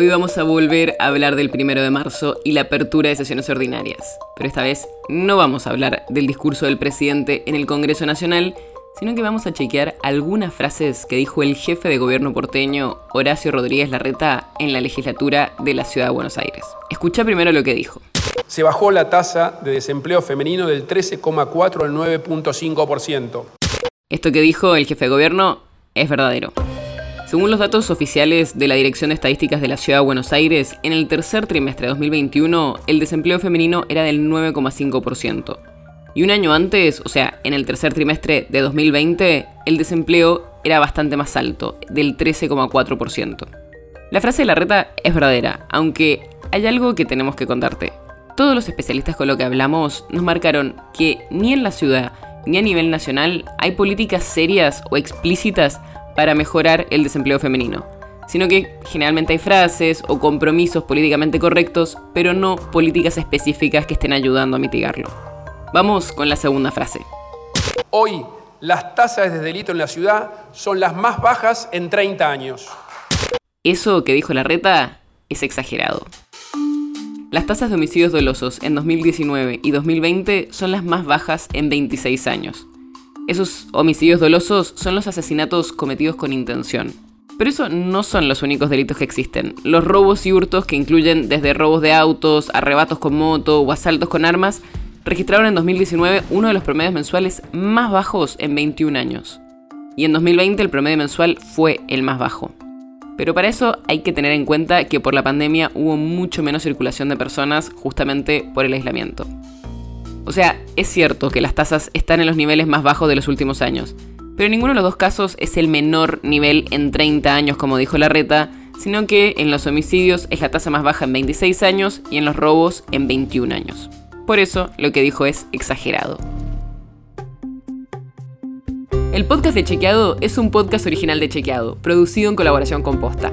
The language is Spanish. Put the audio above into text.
Hoy vamos a volver a hablar del primero de marzo y la apertura de sesiones ordinarias. Pero esta vez no vamos a hablar del discurso del presidente en el Congreso Nacional, sino que vamos a chequear algunas frases que dijo el jefe de gobierno porteño, Horacio Rodríguez Larreta, en la legislatura de la Ciudad de Buenos Aires. Escucha primero lo que dijo. Se bajó la tasa de desempleo femenino del 13,4 al 9,5%. Esto que dijo el jefe de gobierno es verdadero. Según los datos oficiales de la Dirección de Estadísticas de la Ciudad de Buenos Aires, en el tercer trimestre de 2021 el desempleo femenino era del 9,5%. Y un año antes, o sea, en el tercer trimestre de 2020, el desempleo era bastante más alto, del 13,4%. La frase de la reta es verdadera, aunque hay algo que tenemos que contarte. Todos los especialistas con lo que hablamos nos marcaron que ni en la ciudad ni a nivel nacional hay políticas serias o explícitas para mejorar el desempleo femenino, sino que generalmente hay frases o compromisos políticamente correctos, pero no políticas específicas que estén ayudando a mitigarlo. Vamos con la segunda frase. Hoy las tasas de delito en la ciudad son las más bajas en 30 años. Eso que dijo la reta es exagerado. Las tasas de homicidios dolosos en 2019 y 2020 son las más bajas en 26 años. Esos homicidios dolosos son los asesinatos cometidos con intención. Pero eso no son los únicos delitos que existen. Los robos y hurtos, que incluyen desde robos de autos, arrebatos con moto o asaltos con armas, registraron en 2019 uno de los promedios mensuales más bajos en 21 años. Y en 2020 el promedio mensual fue el más bajo. Pero para eso hay que tener en cuenta que por la pandemia hubo mucho menos circulación de personas justamente por el aislamiento. O sea, es cierto que las tasas están en los niveles más bajos de los últimos años, pero en ninguno de los dos casos es el menor nivel en 30 años, como dijo la reta, sino que en los homicidios es la tasa más baja en 26 años y en los robos en 21 años. Por eso lo que dijo es exagerado. El podcast de Chequeado es un podcast original de Chequeado, producido en colaboración con Posta.